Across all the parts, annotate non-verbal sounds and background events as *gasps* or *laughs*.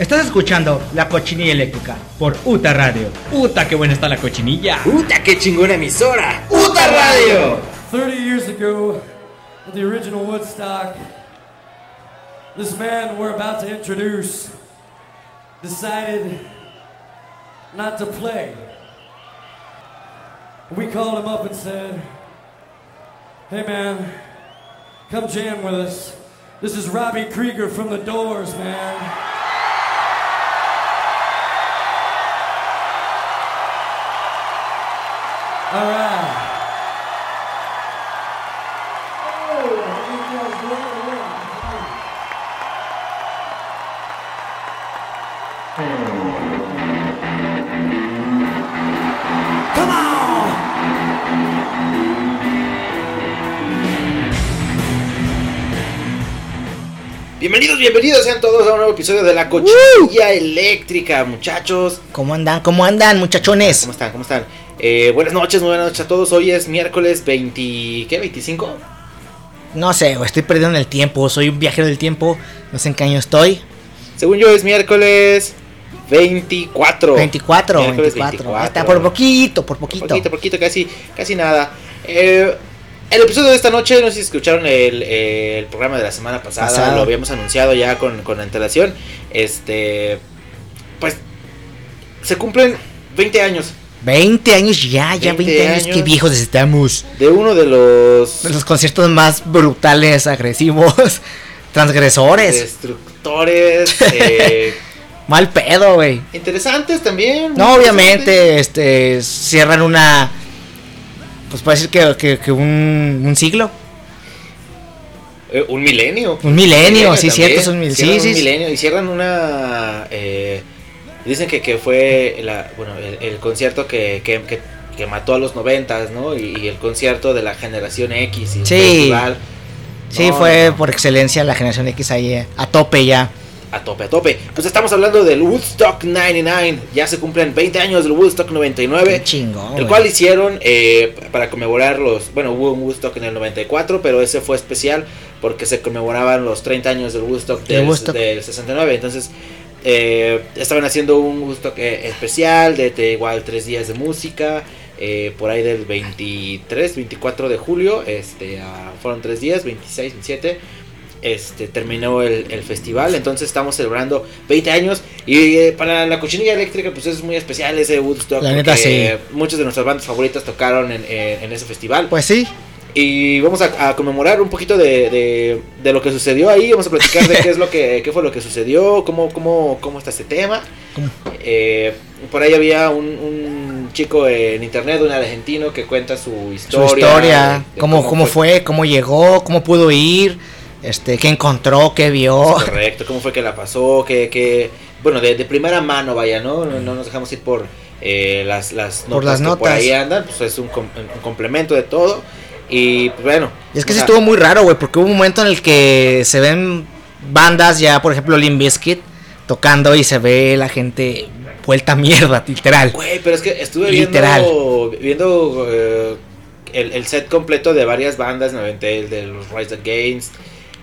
Estás escuchando La Cochinilla Eléctrica por UTA Radio. ¡Uta, qué buena está la cochinilla! ¡Puta, qué chingona emisora! ¡Uta Radio! 30 years ago, at the original Woodstock, this man we're about to introduce decided not to play. We called him up and said, Hey man, come jam with us. This is Robbie Krieger from the Doors, man. All right. Bienvenidos, bienvenidos sean todos a un nuevo episodio de La Cochinilla Eléctrica, muchachos. ¿Cómo andan? ¿Cómo andan, muchachones? ¿Cómo están? ¿Cómo están? Eh, buenas noches, muy buenas noches a todos. Hoy es miércoles 20... ¿Qué? ¿25? No sé, estoy perdiendo el tiempo. Soy un viajero del tiempo. No sé en qué año estoy. Según yo es miércoles 24. 24, Miércoles 24. Ahí Está por poquito, por poquito. Poquito, poquito, casi, casi nada. Eh, el episodio de esta noche, no sé si escucharon el, el programa de la semana pasada, lo habíamos anunciado ya con, con antelación. Este, pues, se cumplen 20 años 20 años ya, ya 20, 20 años. Qué viejos estamos. de uno de los De los conciertos más brutales, agresivos, *laughs* transgresores. destructores *laughs* eh, Mal pedo, güey. interesantes también. No, obviamente, este, cierran una. Pues puede decir que, que, que un, un siglo. Eh, un milenio. Un milenio, sí, también. cierto, es un sí, un sí, milenio y cierran una. eh, dicen que, que fue la, bueno, el, el concierto que, que, que- mató a los noventas, ¿no? Y, y el concierto de la generación X y el Sí. festival. Sí, No, fue no, por excelencia la generación X ahí eh, a tope ya. A tope, a tope. Pues estamos hablando del Woodstock 99. Ya se cumplen 20 años del Woodstock 99. Qué chingón. El cual hicieron eh, para conmemorar los. Bueno, hubo un Woodstock en el 94, pero ese fue especial porque se conmemoraban los 30 años del Woodstock Del Woodstock. del 69. Entonces, eh, estaban haciendo un Woodstock eh, especial de, de igual tres días de música. eh, por ahí del 23, 24 de julio. Este, ah, fueron tres días, 26, 27. Este, terminó el, el festival, entonces estamos celebrando 20 años y eh, para la cochinilla eléctrica pues es muy especial ese Woodstock La neta, porque sí. muchas de nuestras bandas favoritas tocaron en, en- en ese festival Pues sí. y vamos a, a conmemorar un poquito de, de- de lo que sucedió ahí, vamos a platicar de qué es lo que *laughs* qué fue lo que sucedió, cómo, cómo, cómo está este tema. Eh, por ahí había un, un chico en internet, un argentino que cuenta su Su historia. historia, de- de cómo, cómo fue, cómo llegó, cómo pudo ir, este, qué encontró, qué vio. Es correcto, cómo fue que la pasó, que, que bueno, de, de primera mano, vaya, ¿no? No, no nos dejamos ir por eh, las, las notas Por las que notas. por ahí andan, pues es un, com- un complemento de todo. Y pues bueno. Y es que sí sea, estuvo muy raro, güey, porque hubo un momento en el que se ven bandas ya, por ejemplo, Limp Bizkit tocando y se ve la gente vuelta a mierda, literal. Güey, pero es que estuve Literal. viendo, viendo eh, el, el set completo de varias bandas, aventé el de los Rise Against,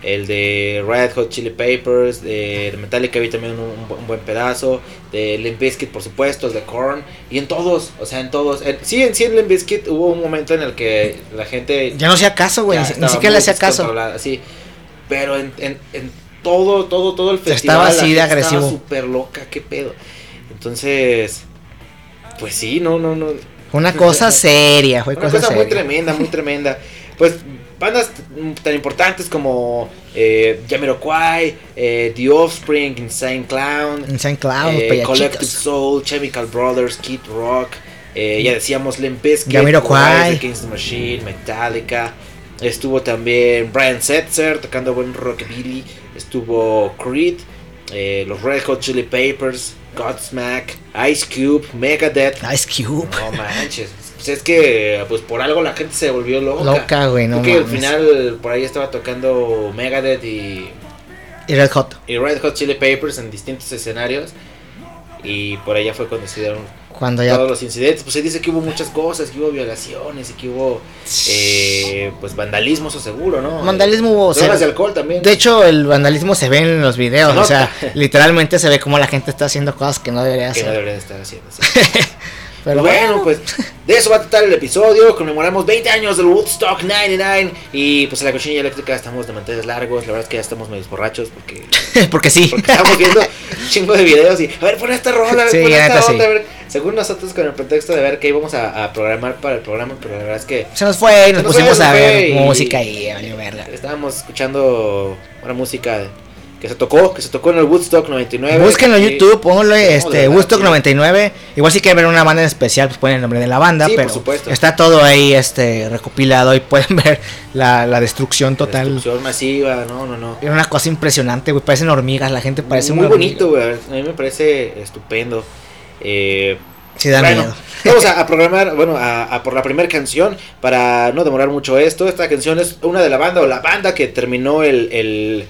el de Red Hot Chili Peppers, de Metallica vi también un, un bu- un buen pedazo, de Limp Bizkit por supuesto, el de Korn, y en todos, o sea, en todos. En- sí, en sí en Limp Bizkit hubo un momento en el que la gente... Ya no hacía caso, güey, ni, estaba siquiera muy le hacía caso. Sí, pero en, en, en todo, todo, todo el Estaba festival... así la de gente Estaba agresivo. súper loca, qué pedo. Entonces... Pues sí, no, no, no. Una cosa seria, fue Una cosa, cosa muy seria. tremenda, muy tremenda. Pues bandas tan importantes como eh, Jamiroquai, eh, The Offspring, Insane Clown, Insane Clown, eh, Collective. Soul, Chemical Brothers, Kid Rock, eh, ya decíamos Limp Bizkit, Jamiroquai. The Machine, Metallica. Estuvo también Brian Setzer tocando buen rockabilly. Estuvo Creed, eh, los Red Hot Chili Peppers, Godsmack, Ice Cube, Megadeth. Ice Cube. No manches. Pues es que pues por algo la gente se volvió loca. Loca, güey, no Creo que al final por ahí estaba tocando Megadeth y, Y Red Hot. y Red Hot Chili Peppers en distintos escenarios. Y por allá fue cuando se dieron Cuando ya todos los incidentes. Pues se dice que hubo muchas cosas, que hubo violaciones y que hubo eh, pues vandalismo, eso seguro, ¿no? Vandalismo hubo, Drogas de alcohol también. De hecho, el vandalismo se ve en los videos, Se o sea, *laughs* literalmente se ve como la gente está haciendo cosas que no debería que no hacer. deberían estar haciendo. sí. *laughs* Pero bueno, pues de eso va a tratar el episodio. Conmemoramos 20 años del Woodstock 99. Y pues en la cochinilla eléctrica estamos de manteles largos. La verdad es que ya estamos medio borrachos porque, *laughs* porque sí. porque estamos viendo un chingo de videos. Y a ver, pon esta rola, Sí, pon esta sí. otra, a ver. Según nosotros, con el pretexto de ver qué íbamos a, a programar para el programa, pero la verdad es que Se nos fue y nos pusimos fue, a ver fue y- música y valió verga. estábamos escuchando una música que se tocó, que se tocó en el Woodstock 99. Búsquenlo en YouTube, pónganlo de este Woodstock sí. 99. Igual si quieren ver una banda en especial, pues ponen el nombre de la banda, Sí, pero está todo ahí este recopilado y *laughs* pueden ver la, la destrucción total. Destrucción masiva, no, no, no. Era una cosa impresionante, güey, parecen hormigas, la gente parece muy hormiga. bonito, güey. A mí me parece estupendo. Eh, Sí da bueno, miedo. *laughs* vamos a, a *laughs* programar, bueno, a, a por la primera canción para no demorar mucho esto. Esta canción es una de la banda o la banda que terminó el, el,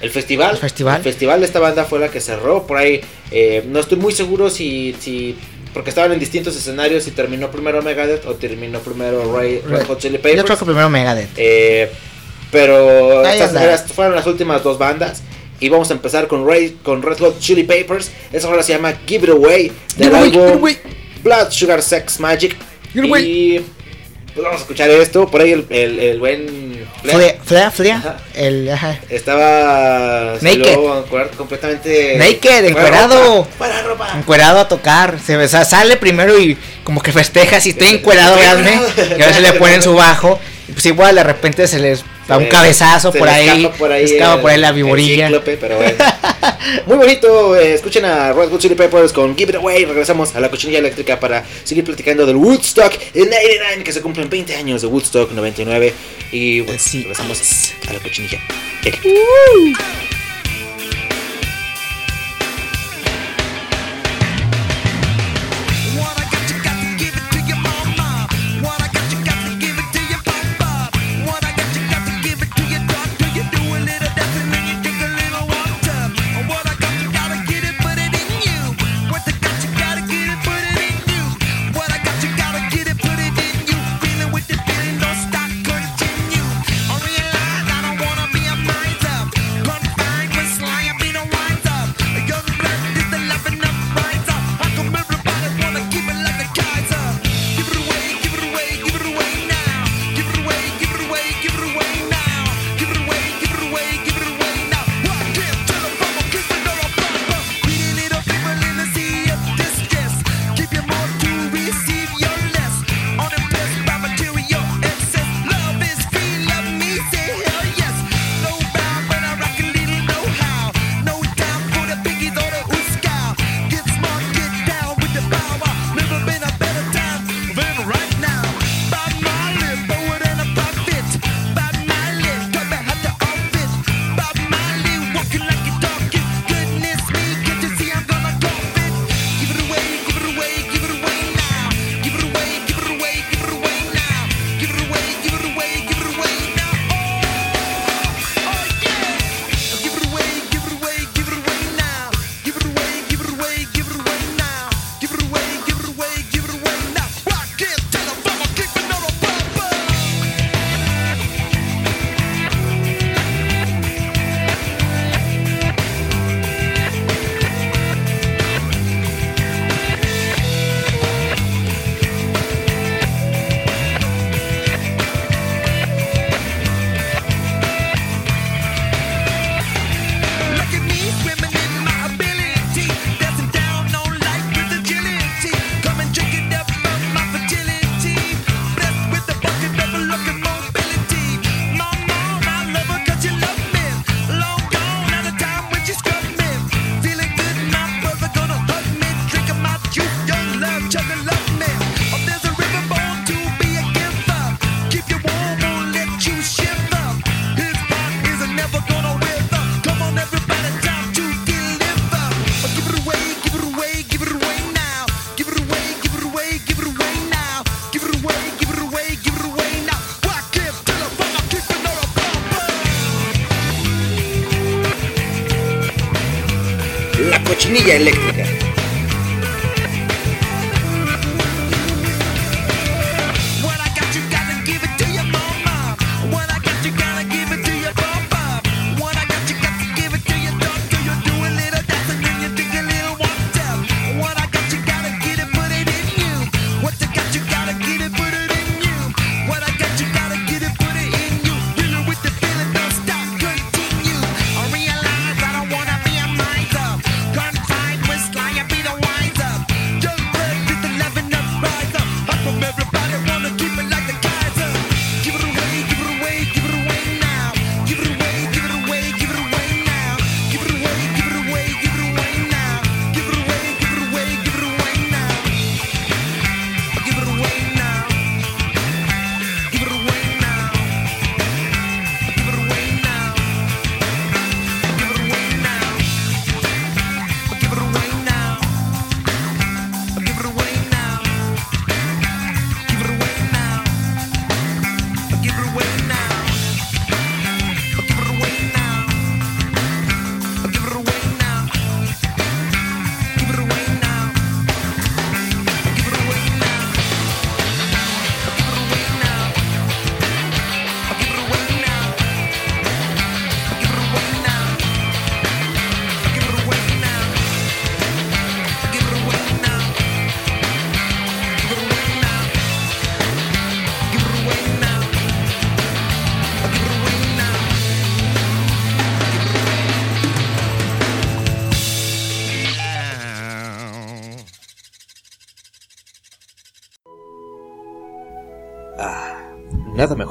el festival. El festival. El festival de esta banda fue la que cerró. Por ahí eh, no estoy muy seguro si, si, porque estaban en distintos escenarios, si terminó primero Megadeth o terminó primero Ray, Red Hot Chili Peppers. Yo creo que primero Megadeth. Eh, pero estas eras- fueron las últimas dos bandas. Y vamos a empezar con, Ray, con Red Hot Chili Peppers. Esa ahora se llama Give It Away. Del álbum. Blood Sugar Sex Magic. Give it away. y pues vamos a escuchar esto. Por ahí el, el, el buen Flea Flea, Flea, Ajá. el, ajá. estaba Naked. completamente Naked, encuerado. fuera ropa. encuerado a tocar. Se, o sea, sale primero y como que festeja si estoy encuerado, véanme. encuerado. Y a veces le ponen su *laughs* bajo. Y pues igual de repente se les da un cabezazo por ahí. por ahí, escapa el- por ahí la viborilla. cíclope, pero bueno. *laughs* Muy bonito. eh, escuchen a Red Hot Chili Peppers con Give It Away. Regresamos a la cochinilla eléctrica para seguir platicando del Woodstock el 99, que se cumplen 20 años de Woodstock 99. Y bueno, Así regresamos es. a la cochinilla. What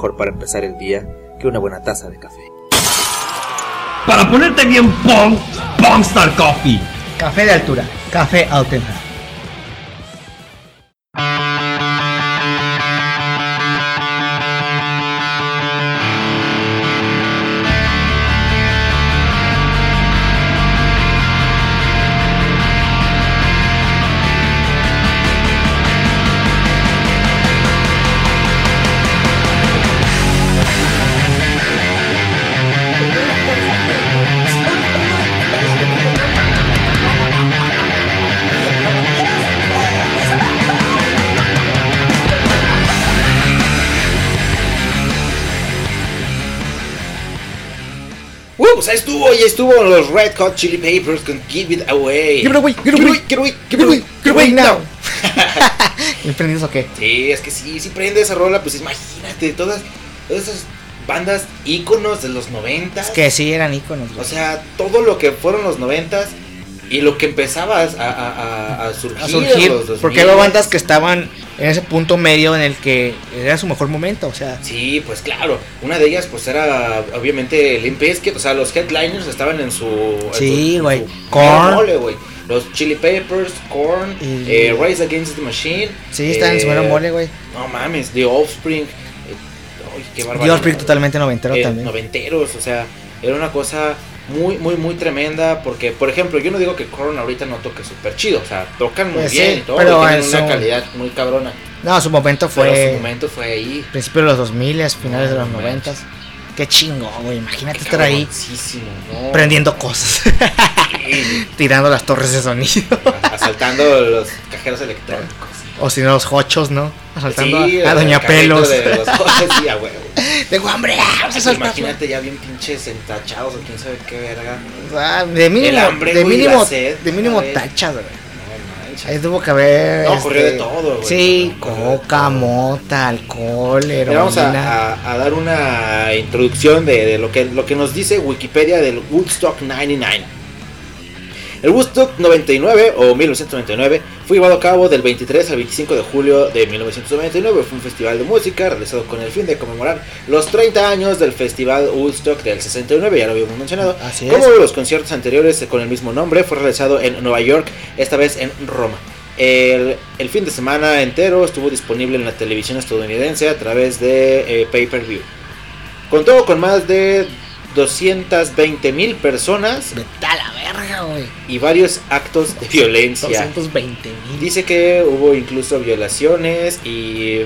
mejor para empezar el día que una buena taza de café. Para ponerte bien pong, Pongstar Coffee. Café de altura, café auténtico. Ahí estuvo, los Red Hot Chili Peppers con Give It Away. Give it away, give it away, give it away, give it away, Give it away now. ¿Me *laughs* prendidos o qué? Sí, es que sí, sí prende esa rola, pues imagínate, todas, todas esas bandas íconos de los 90. Es que sí eran íconos. güey. O sea, todo lo que fueron los 90 y lo que empezaba a, a, a- surgir. a surgir. en los 2000. Porque había bandas que estaban en ese punto medio en el que era su mejor momento. O sea, Sí, pues claro. Una de ellas, pues era obviamente Limp Bizkit. O sea, los headliners estaban en su. Sí, güey. mole, güey. Los Chili Peppers, Korn, Y- eh, Rise Against the Machine. sí, está en su eh, mero mole, güey. No mames, The Offspring. eh, ay, qué. Dios Prick totalmente noventero Eh, también. Noventeros, o sea, era una cosa muy, muy, muy tremenda. Porque, por ejemplo, yo no digo que Korn ahorita no toque súper chido. O sea, tocan muy Pues bien sí, y todo. pero tienen en una calidad muy cabrona. No, su momento Pero fue su momento fue ahí. principios de los 2000, finales de los No 90. Qué chingo, güey. Imagínate Qué estar ahí prendiendo cosas, *laughs* tirando las torres de sonido. asaltando los cajeros electrónicos. O si no, los hochos, ¿no? Asaltando Sí, a, Doña Pelos. De los coches, sí, a huevo. *laughs* Tengo hambre. vamos a soltar. Imagínate ya bien pinches entachados o quién sabe qué verga. Ah, de mínimo, El hambre, de mínimo, sed, de mínimo tachas, güey. Ahí tuvo que haber. No, corrió de todo, güey. Sí, No, coca, todo. mota, alcohol, Mira, vamos heroína. a, a- a dar una introducción de, de lo, que, lo que nos dice Wikipedia del Woodstock 99. El Woodstock 99 o 1999 fue llevado a cabo del 23 al 25 de julio de 1999. Fue un festival de música realizado con el fin de conmemorar los 30 años del festival Woodstock del 69, ya lo habíamos mencionado. Así es. Como los conciertos anteriores con el mismo nombre, fue realizado en Nueva York, esta vez en Roma. El, el fin de semana entero estuvo disponible en la televisión estadounidense a través de eh, pay-per-view. Contó con más de 220 mil personas Vete y varios actos de violencia. 220 mil. Dice que hubo incluso violaciones y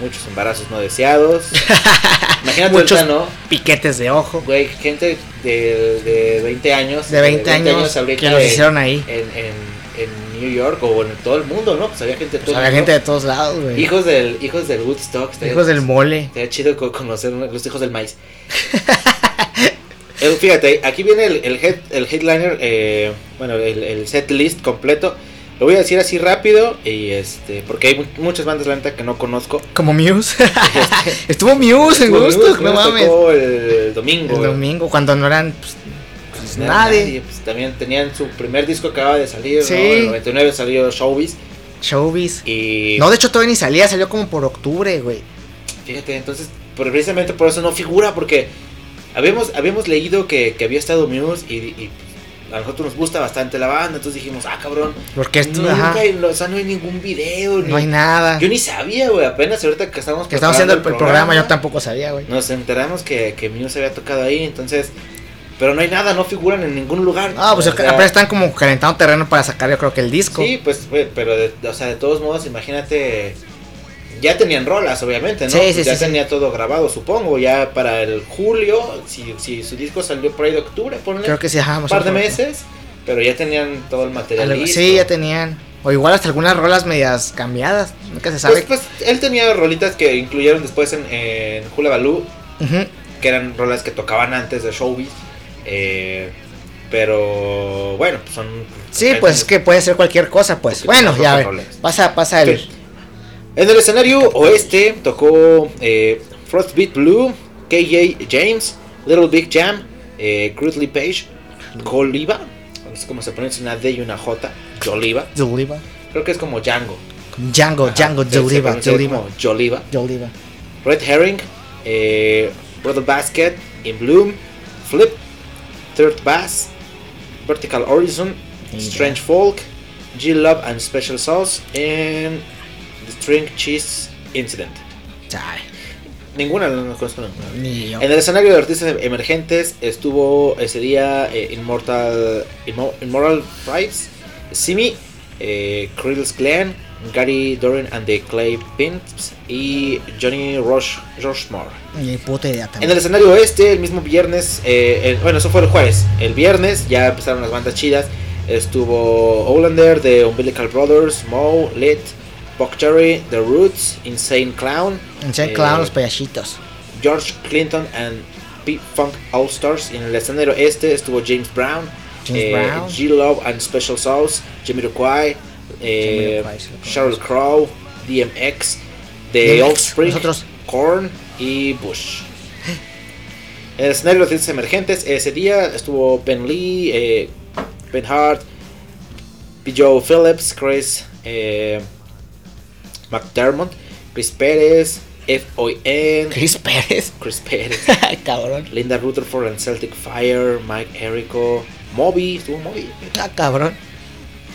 muchos embarazos no deseados. *laughs* Imagínate Muchos ahorita, ¿no? piquetes de ojo. Güey, gente de, de 20 años. De 20 años ahorita que los en- hicieron ahí. En, en, en New York o en todo el mundo, ¿no? Pues había gente de Pues había gente de todos lados, güey. Hijos del, hijos del Woodstock. Hijos del mole. Estaría chido co- conocer los hijos del maíz. *laughs* Eh, Fíjate, aquí viene el, el, head- el headliner, eh, bueno, el, el set list completo. Lo voy a decir así rápido y este, porque hay mu- muchas bandas la neta que no conozco. Como Muse. *laughs* Estuvo Muse en Estuvo Muse, no mames. tocó el domingo. El domingo, cuando no eran pues, pues, nadie. pues, también tenían su primer disco acaba de salir, Sí. ¿no? En el 99 salió Showbiz Showbiz. y No, de hecho todavía ni salía, salió como por octubre, güey. fíjate, entonces precisamente por eso no figura porque habíamos habíamos leído que, que había estado Muse y, y, a nosotros nos gusta bastante la banda, entonces dijimos, ah, cabrón, Porque esto, nunca hay, o sea, no hay ningún video, ni- no hay nada. Yo ni sabía, güey, apenas ahorita que estábamos Que estamos haciendo el, programa, yo tampoco sabía, güey. Nos enteramos que, que Muse había tocado ahí, entonces, pero no hay nada, no figuran en ningún lugar. Ah, pues O sea, apenas están como calentando terreno para sacar, yo creo que el disco. Sí, pues, pero de, o sea, de todos modos, imagínate, ya tenían rolas, obviamente, ¿no? Sí, sí, ya sí, tenía todo grabado, supongo, ya para el julio, si, si su disco salió por ahí de octubre, ponle Creo que sí, ajá. un par de meses, pero ya tenían todo el material Algo- listo. Sí, ya tenían. O igual hasta algunas rolas medias cambiadas. Nunca se sabe. Pues, pues, él tenía rolitas que incluyeron después en, en Hula Baloo, que eran rolas que tocaban antes de Showbiz, eh, pero bueno, pues son... Sí, pues que puede ser cualquier cosa, pues. Bueno, ya ver. Pasa, pasa el. En el escenario oeste tocó eh, Frostbeat Blue, KJ James, Little Big Jam, eh, Crudely Page, Joliva, no sé cómo se pronuncia una D y una J, Joliva, Joliva. creo que es como Django. Django, Ajá, Django, Joliva, Joliva. Joliva, Joliva. Red Herring, eh, Brother Basket, In Bloom, Flip, Third Bass, Vertical Horizon. Strange Folk, G Love and Special Sauce, and String Cheese Incident. Chale, Ninguna no no conozco ninguna. ni yo. En el escenario de artistas emergentes estuvo ese día eh, Immortal, Immo- Immortal Price, Simi, eh, Krill's Glen, Gary Doran and the Clay Pimps y Johnny Rush, Rushmore. Ni puta idea En el escenario oeste, el mismo viernes, eh, el- bueno, eso fue el jueves. El viernes ya empezaron las bandas chidas. Estuvo Olander, The Umbilical Brothers, Moe, Lit, Buck Cherry, The Roots, Insane Clown. Insane eh, Clown, los payasitos. George Clinton and P-Funk All Stars. Y en el escenario este estuvo James Brown, James eh, Brown. G Love and Special Sauce, eh, sí lo conozco. Sheryl Crow, DMX, The Offspring, nosotros. Korn y Bush. *gasps* En el escenario de los emergentes, ese día estuvo Ben Lee, eh, Ben Hart, P. Joe Phillips, Chris eh, McDermott, Chris Pérez, F.O.N. Chris Pérez. Chris Pérez, *laughs* cabrón. Linda Rutherford and Celtic Fire, Mike Erico, Moby, estuvo Moby, Ah, cabrón.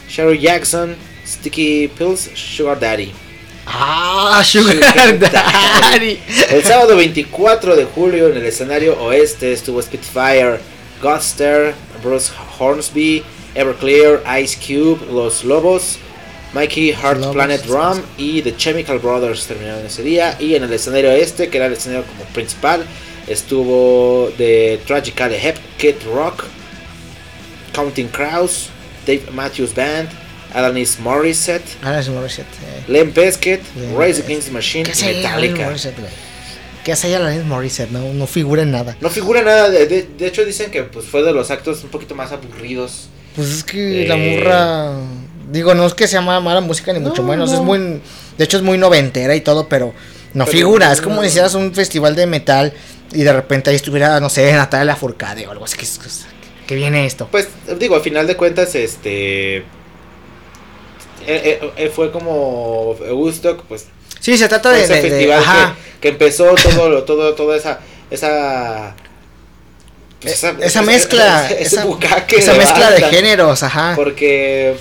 Sherry Jackson, Sticky Pills, Sugar Daddy. Ah, Sugar Sugar Daddy. El sábado 24 de julio en el escenario oeste estuvo Spitfire, Godster, Bruce Hornsby, Everclear, Ice Cube, Los Lobos, Mikey Heart Planet sí, Drum y The Chemical Brothers terminaron ese día. Y en el escenario este, que era el escenario como principal, estuvo The Tragically Hep, Kid Rock, Counting Crows, Dave Matthews Band, Alanis Morissette, es Morissette. eh. Len Len Rise. Against the Machine ¿Qué y Alanis Metallica. Morissette? ¿Qué hace Alanis Morissette? No, no figura en nada. No figura nada, de, de- de hecho dicen que pues fue de los actos un poquito más aburridos. Pues es que la Eh. Digo, no es que sea mala, mala música ni mucho No, menos. no. Es muy. De hecho, es muy noventera y todo, pero no Pero figura. Es no. como si hicieras un festival de metal y de repente ahí estuviera, no sé, Natalia Lafourcade o algo así. Que, que viene esto. Pues digo, al final de cuentas, este... eh, eh, eh, fue como Woodstock, pues Sí, se trata de. ese de- de- festival ajá. que, que empezó todo, lo- todo, toda esa... esa pues, esa mezcla, *laughs* ese esa- bucaque Esa mezcla de géneros, ajá. Porque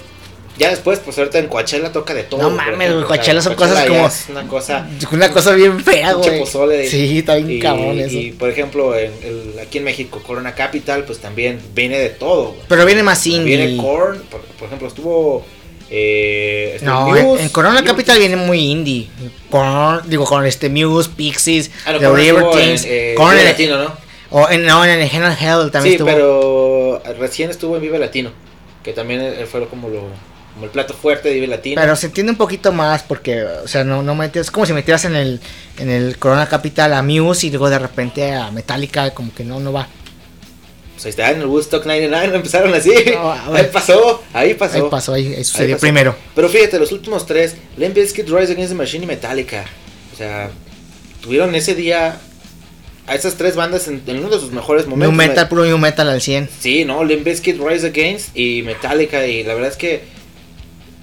ya después, pues ahorita en Coachella toca de todo. No mames, güey, Coachella son Coachella cosas como- es una cosa... Una cosa bien fea, güey. Sí, está bien Y, cabrón eso. y, por ejemplo, en el- aquí en México, Corona Capital, pues también viene de todo. güey. Pero viene más indie. Viene Korn, por, por ejemplo, estuvo. Eh, este, No, Muse, en, Corona. Capital viene muy indie. Korn, digo, con este Muse, Pixies, Ah, no, The Libertines. en, eh, Latino, ¿no? O en, no, en el Hell Hell también Sí, estuvo. pero recién estuvo en Vive Latino. Que también eh, fue como, lo, como el plato fuerte de Vive Latino. Pero se entiende un poquito más porque, o sea, no, no metes, es como si metieras en el, en el Corona Capital a Muse y luego de repente a Metallica, como que no, no va. Pues ahí está, en el Woodstock 99 empezaron así. *laughs* No, ahí pasó, ahí pasó. Ahí pasó, ahí, ahí sucedió pasó. primero. Pero fíjate, los últimos tres, Limp Bizkit, Rise Against the Machine y Metallica. O sea, tuvieron ese día a esas tres bandas en, en uno de sus mejores New momentos. Metal, puro New Metal al 100. Sí, no, Limp Bizkit, Rise Against y Metallica. Y la verdad es que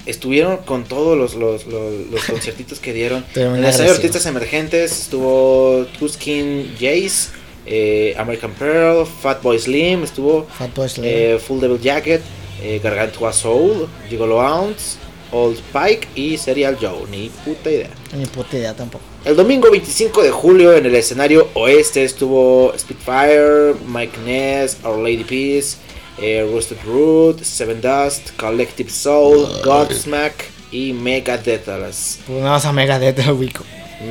estuvieron con todos los, los, los, los *laughs* conciertitos que dieron. Tremenda En el escenario de agresiva. artistas emergentes estuvo Tuskin Jace, eh, American Pearl, Fatboy Slim, estuvo Fatboy Slim. eh, Full Devil Jacket, eh, Gargantua Soul, Gigolo Ounce, Old Pike y Serial Joe. Ni puta idea. Ni puta idea tampoco. El domingo 25 de julio en el escenario oeste estuvo Spitfire, Mike Ness, Our Lady Peace, eh, Roasted Root, Seven Dust, Collective Soul, Godsmack y Megadeth. A las Pues nada más a Megadeth lo ubico.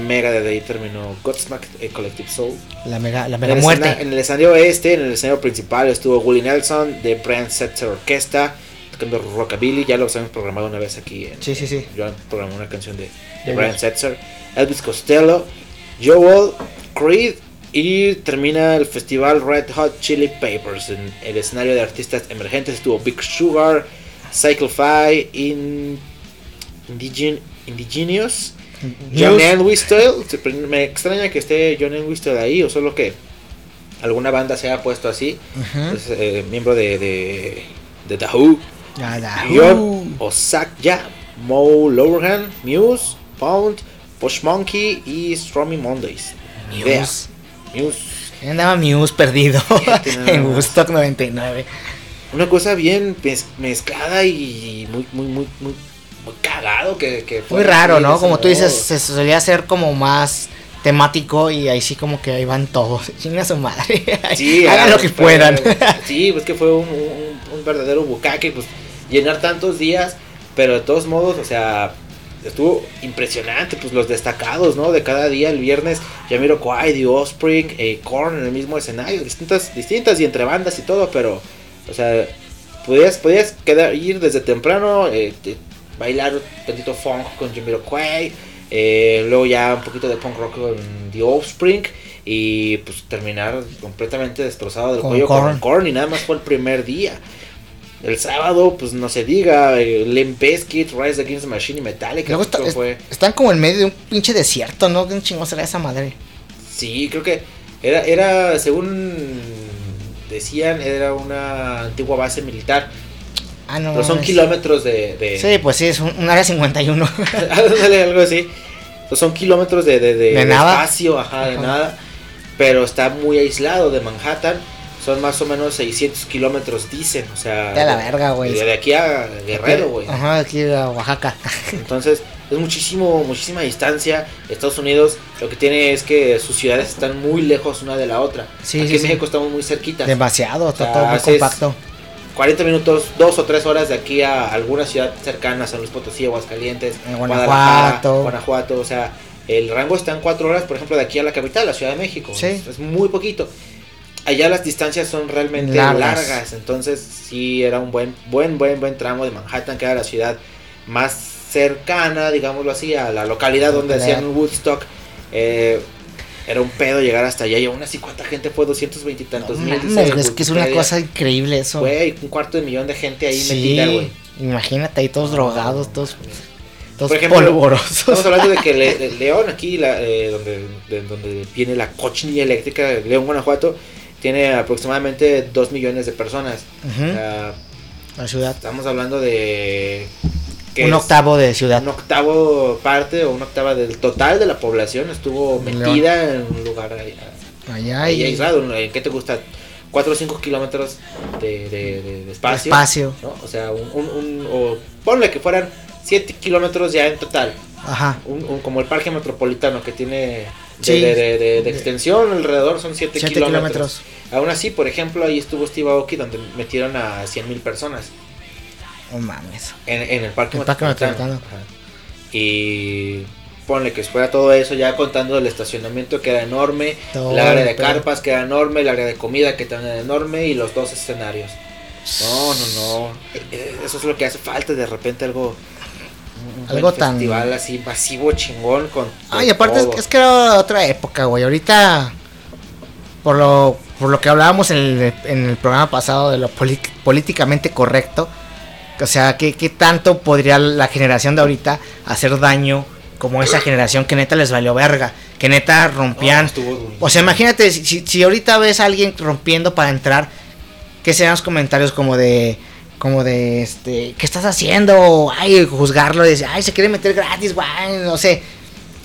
Megadeth ahí terminó Godsmack, eh, Collective Soul. La mega, la En mega el, muerte. escena- en el escenario oeste, en el escenario principal estuvo Willie Nelson de Brand Setzer Orquesta tocando Rockabilly. Ya lo habíamos programado una vez aquí en, Sí, sí, sí. yo programé una canción de, de Brian. Setzer, Elvis Costello, Joel, Creed y termina el festival Red Hot Chili Peppers. En el escenario de artistas emergentes estuvo Big Sugar, Cycle 5, In, Indigen, Indigenous, John. Entwistle. Me extraña que esté John Entwistle ahí o solo que alguna banda se haya puesto así. Es eh, miembro de, de, de The Who. Osaka, Mo Lowerhan, Muse, Pound, Push Monkey y Stormy Mondays. Muse. Muse. Andaba Muse perdido *laughs* en. Woodstock 99. Una cosa bien mez- mezclada y muy, muy, muy, muy, muy cagado que, que Muy raro, ¿no? Como tú dices, se solía hacer como más temático y ahí sí como que ahí van todos. *laughs* Chinga su madre. Sí, *laughs* hagan lo que fue- puedan. Sí, pues que fue un, un- un verdadero bucaque, pues llenar tantos días, pero de todos modos, o sea, estuvo impresionante, pues los destacados, ¿no? De cada día, el viernes, Yamiro Kwai, The Offspring, eh, Korn en el mismo escenario, distintas, distintas y entre bandas y todo, pero, o sea, podías, podías quedar, ir desde temprano, eh, bailar un tantito funk con Yamiro Kwai, eh, luego ya un poquito de punk rock con The Offspring y pues terminar completamente destrozado del Con cuello Korn. con Korn y nada más fue el primer día. El sábado, pues no se diga, Limp Bizkit, Rise Against the Machine y Metallica. Luego está- es- fue, están como en medio de un pinche desierto, ¿no? ¿Qué chingón será esa madre? sí, creo que era, era, según decían, era una antigua base militar. Ah, no. pero son es- kilómetros de... de Sí, pues sí, es un, un área 51. *laughs* Ándale, algo así. Pues son kilómetros de, de, de- De de nada. espacio, ajá, de Ajá. nada. Pero está muy aislado de Manhattan. Son más o menos 600 kilómetros, dicen. O sea, De la verga, güey. De, de aquí a Guerrero, güey. Ajá, aquí a Oaxaca. *laughs* Entonces, es muchísimo, muchísima distancia. Estados Unidos lo que tiene es que sus ciudades están muy lejos una de la otra. Sí, aquí sí, en sí. México estamos muy cerquitas. Demasiado, está O sea, todo muy compacto. 40 minutos, dos o tres horas de aquí a alguna ciudad cercana, San Luis Potosí, Aguascalientes, En Guadalajara, Guanajuato. Guanajuato, o sea, el rango está en cuatro horas, por ejemplo, de aquí a la capital, la Ciudad de México. Sí. Es, es muy poquito. Allá las distancias son realmente Largas. largas. entonces sí era un buen, buen, buen, buen tramo de Manhattan, que era la ciudad más cercana, digámoslo así, a la localidad donde Localidad. hacían Woodstock. Eh, era un pedo llegar hasta allá y aún así, ¿cuánta gente fue? 220 y tantos No mil. mames, es que es una cosa increíble eso. Güey, un cuarto de millón de gente ahí sí, metida, güey. imagínate ahí todos drogados, todos, todos Por ejemplo, polvorosos. Estamos hablando de que *laughs* Le- Le- León, aquí, la, eh, donde, de- donde viene la cochinilla eléctrica, León, Guanajuato, tiene aproximadamente 2 millones de personas. La ciudad. estamos hablando de... que Un octavo de ciudad. Un octavo parte o una octava del total de la población estuvo León. metida en un lugar ahí, Allá ahí y aislado. ¿En qué te gusta? 4 o 5 kilómetros de, de- de- de espacio. espacio. ¿no? O sea, un, un, un- o ponle que fueran 7 kilómetros ya en total. Ajá. Un, un- como el parque metropolitano que tiene Sí. de, de- de- de extensión alrededor son 7 7 kilómetros. kilómetros. Aún así, por ejemplo, ahí estuvo Steve Aoki donde metieron a 100 mil personas No mames. en, en el parque El parque metropolitano. metropolitano. Ajá. Y ponle que fuera todo eso ya contando el estacionamiento que era enorme, Todo el área de carpas que era enorme, el área de comida que también era enorme y los dos escenarios. No, no, no. Eh, Eso es lo que hace falta de repente algo. Algo tan- festival así masivo, chingón con. Ay, aparte es, que era otra época, güey. Ahorita, por lo, por lo que hablábamos en el, en el programa pasado de lo políticamente correcto, o sea, ¿qué, ¿qué tanto podría la generación de ahorita hacer daño como esa generación que neta les valió verga? Que neta rompían. O sea, imagínate, si, si- ahorita ves a alguien rompiendo para entrar, ¿qué serían los comentarios como de, como de, este, ¿qué estás haciendo? Ay, juzgarlo, decir, ay, se quiere meter gratis, güey, no sé.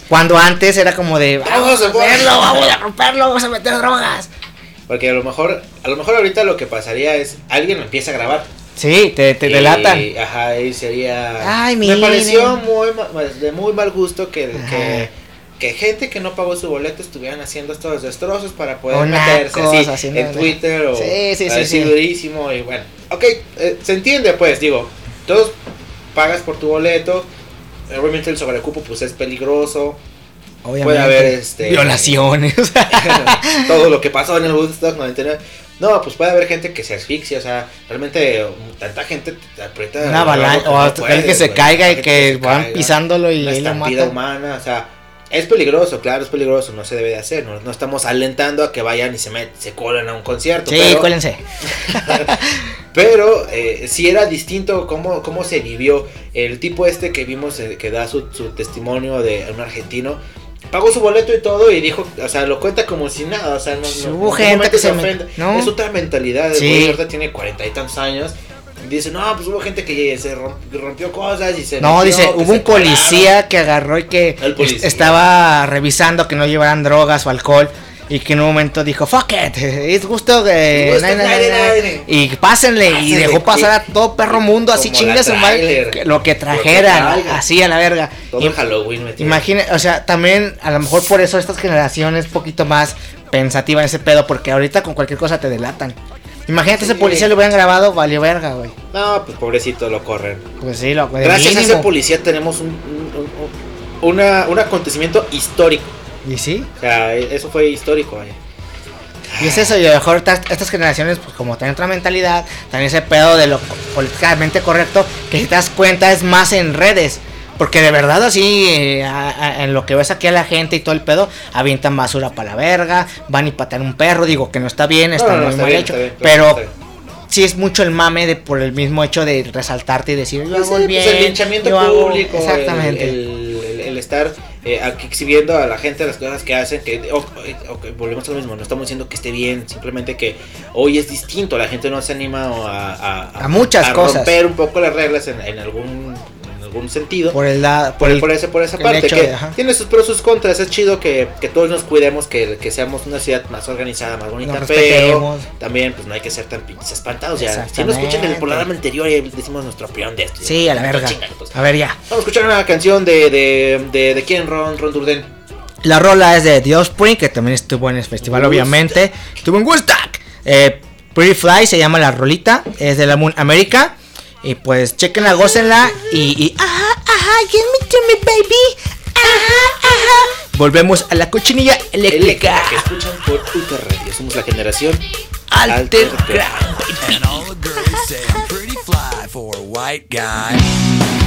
Cuando antes era como de, vamos a hacerlo, vamos a romperlo, vamos a meter drogas. Porque a lo mejor, a lo mejor ahorita lo que pasaría es alguien empieza a grabar. Sí, te, te Y, delatan. Ajá, y sería. Ay, Me miren. pareció muy de muy mal gusto que, que gente que no pagó su boleto estuvieran haciendo estos destrozos para poder meterse así en Twitter o Sí, sí, sí, así sí. durísimo y bueno. Ok, eh, se entiende pues, digo, todos pagas por tu boleto. Obviamente el sobrecupo pues es peligroso. Obviamente. puede haber, este- Violaciones. *laughs* todo lo que pasó en el Woodstock 99. No, pues puede haber gente que se asfixia, o sea, realmente um, tanta gente te aprieta. Una avalancha, o hasta que se caiga y que van caiga, pisándolo y lo estampida humana, o sea, es peligroso, claro, es peligroso, no se debe de hacer, no, no estamos alentando a que vayan y se met, se colen a un concierto. Sí, pero, cuélense. *laughs* pero eh, sí era distinto cómo, cómo se vivió. El tipo este que vimos eh, que da su, su testimonio de un argentino. Pagó su boleto y todo y dijo, o sea, lo cuenta como si nada, o sea, no, no- gente que se ¿no? Es otra mentalidad, Sí. ahorita tiene cuarenta y tantos años Dice, no, pues hubo gente que se romp- rompió cosas y se. No, metió, dice, hubo un policía que agarró y que estaba revisando que no llevaran drogas o alcohol y que en un momento dijo, fuck it, *laughs* es gusto que... Nadie, Y pásenle y dejó pasar a todo perro mundo así que- lo que trajeran, así a la verga. Todo Y- el Halloween metido. Imagina, o sea, también a lo mejor por eso estas generaciones un poquito más pensativa en ese pedo, porque ahorita con cualquier cosa te delatan. Imagínate Sí. ese policía lo hubieran grabado, valió verga, güey. No, pues pobrecito lo corren. Pues sí, de Gracias a ese policía tenemos un, un, un- una- un acontecísito histórico. Y sí, O sea, eso fue histórico, vaya. y es eso, y a lo mejor estas, estas generaciones, pues como tienen otra mentalidad, también ese pedo de lo políticamente correcto, que si te das cuenta es más en redes. Porque de verdad así, eh, a- a- en lo que ves aquí a la gente y todo el pedo, avientan basura para la verga, van y patean un perro, digo que no está bien, está No, no, muy está mal bien, hecho, bien, pero bien. sí es mucho el mame de por el mismo hecho de resaltarte y decir, yo Pues hago sí, el pues bien, el linchamiento yo hago-". público, exactamente. El, el- el estar eh, aquí exhibiendo a la gente las cosas que hacen, que o- o- que volvemos a lo mismo, no estamos diciendo que esté bien, simplemente que hoy es distinto, la gente no se anima a, a, A muchas cosas. romper un poco las reglas en, en algún algún sentido. por el la- por, por el- por ese, por esa parte que de- tiene sus pros y sus contras es chido que, que todos nos cuidemos que, que seamos una ciudad más organizada más bonita pero también pues no hay que ser tan pinches espantados ya si no escuchan el programa anterior y decimos nuestra opinión de esto Sí, a la verga. Chingan, pues. A ver ya. Vamos a escuchar una canción de, de, de, de quién, Ron, Ron Durden. La rola es de The Offspring, que también estuvo en el festival, Woodstock. obviamente. Estuvo en Woodstock. Eh, Pretty Fly se llama la rolita. Es del álbum América. Y pues chequenla, gócenla. Y, y ajá, ajá, give me to me, baby. Ajá, ajá. Volvemos a la cochinilla eléctrica. que escuchan por Ultra Radio. Somos la generación Alter Alter Ground. And all the girls say I'm pretty fly for a white guy.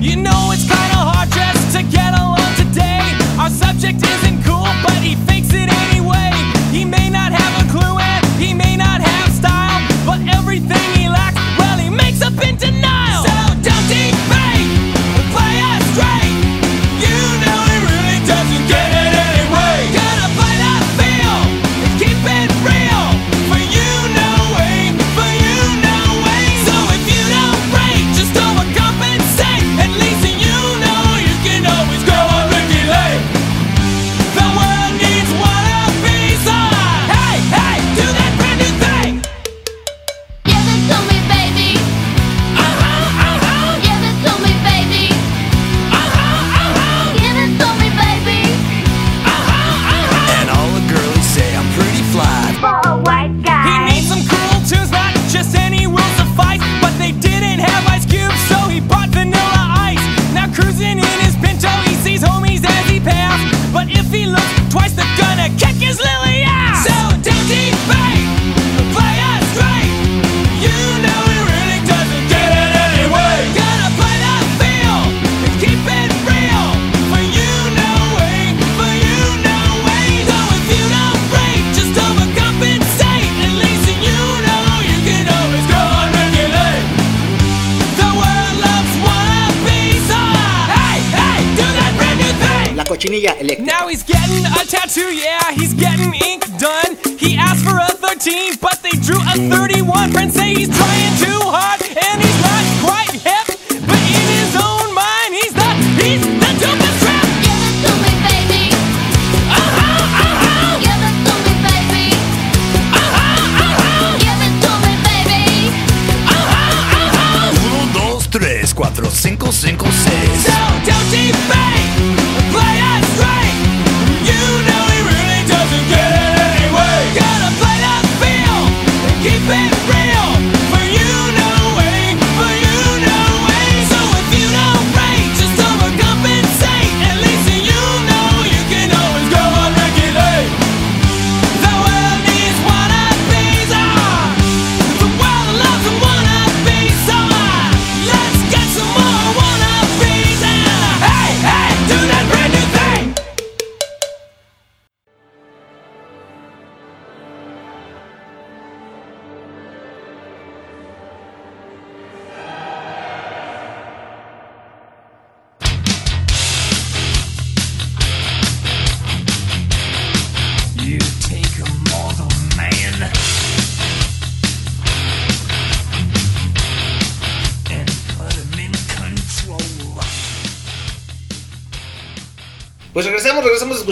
You know it's kinda hard just to get along today. Our subject isn't cool, but he fakes it anyway. He may not have a clue and he may not have style, but everything he lacks, well, he makes up in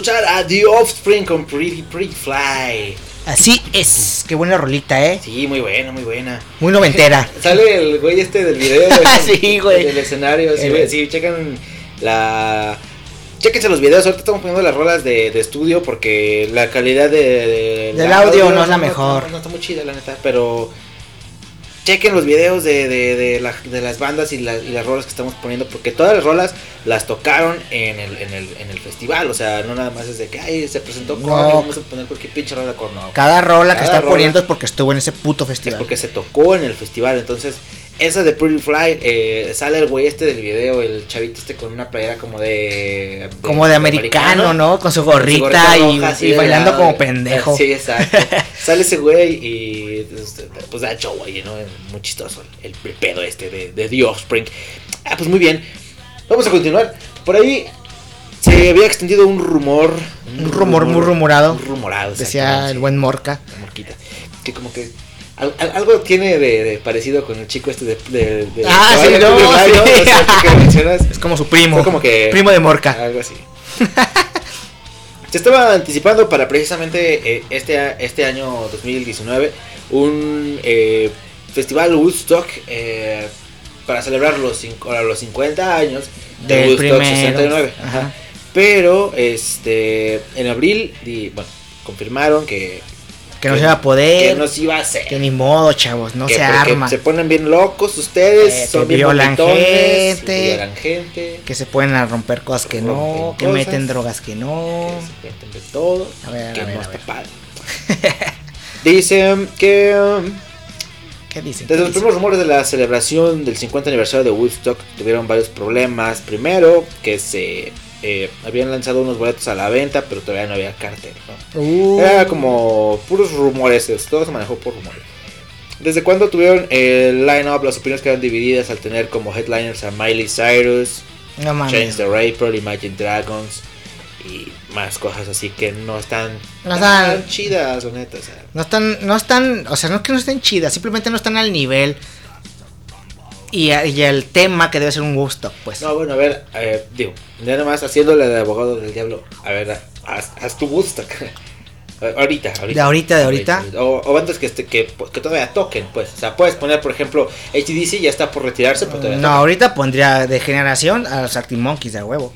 escuchar a The Offspring con Pretty Pretty Fly. Así es. Qué buena rolita, ¿eh? Sí, muy buena, muy buena. Muy noventera. *laughs* Sale el güey este del video. *laughs* Sí, güey. Del escenario. Sí, güey, sí, checan la... Chéquense los videos, ahorita estamos poniendo las rolas de, de estudio porque la calidad de, de- Del audio no es la mejor. No, no está muy chida, la neta, pero chequen los videos de, de, de, la- de las bandas y, la- y las rolas que estamos poniendo porque todas las rolas las tocaron en el, en el, en el festival, o sea, no nada más es de que ay, se presentó No. vamos a poner cualquier pinche rola con no. Cada rola que está rola. poniendo es porque estuvo en ese puto Es festival. porque se tocó en el festival. Entonces, esa de Pretty Fly, eh, sale el güey este del video, el chavito este con una playera como de. Como de americano, ¿no? Con su gorrita y, bailando lado. como pendejo. Sí, exacto. *laughs* sale ese güey y este, pues da show ahí, ¿no? Muy chistoso el, el pedo este de, de The Offspring. Ah, pues muy bien. Vamos a continuar. Por ahí se había extendido un rumor. Un rumor muy rumorado. Un rumorado. Decía el buen Morca. La morquita. Que como que al- al- algo tiene de, de parecido con el chico este de. de, de- Ah, sí, no, sí. O sea, que mencionas. Es como su primo. Fue como que- Primo de Morca. Algo así. *laughs* Se estaba anticipando para precisamente eh, este, este año 2019 un eh, festival Woodstock eh, para celebrar los, cinco- los 50 años de Del Woodstock primero. 69. Ajá. Pero este en abril di- bueno, confirmaron que, Que no se va a poder. que no se iba a hacer. Que ni modo, chavos. No Que se arma. Se ponen bien locos ustedes, Eh, son bien violan gente. violan gente. Que se pueden a romper cosas que no. Que cosas. meten drogas que no. que se meten de todo, A ver, que a ver, no a está ver. padre. *laughs* Dicen que um, ¿Qué dicen? desde ¿Qué los dicen? primeros rumores de la celebración del 50 aniversario de Woodstock tuvieron varios problemas. Primero, que se eh, habían lanzado unos boletos a la venta, pero todavía no había cartel. ¿no? Uh, Era como puros rumores, es- todo se manejó por rumores. ¿Desde cuándo tuvieron el line-up? Las opiniones quedaron divididas al tener como headliners a Miley Cyrus, no mames. the Rapper, Imagine Dragons y más cosas así que no están No tan están- chidas, neta. O sea, No están, no están, o sea, no es que no estén chidas, simplemente no están al nivel. Y, y el tema que debe ser un gusto, pues. no, bueno, a ver, eh, digo, nada más haciéndole de abogado del diablo. A ver, haz, haz tu Woodstock. *laughs* ahorita, ahorita. De ahorita, de ahorita. O, o bandas que, este- que, que todavía toquen, pues. O sea, puedes poner, por ejemplo, HDC ya está por retirarse, pero todavía no, ahorita pondría de generación a los Arctic Monkeys de huevo.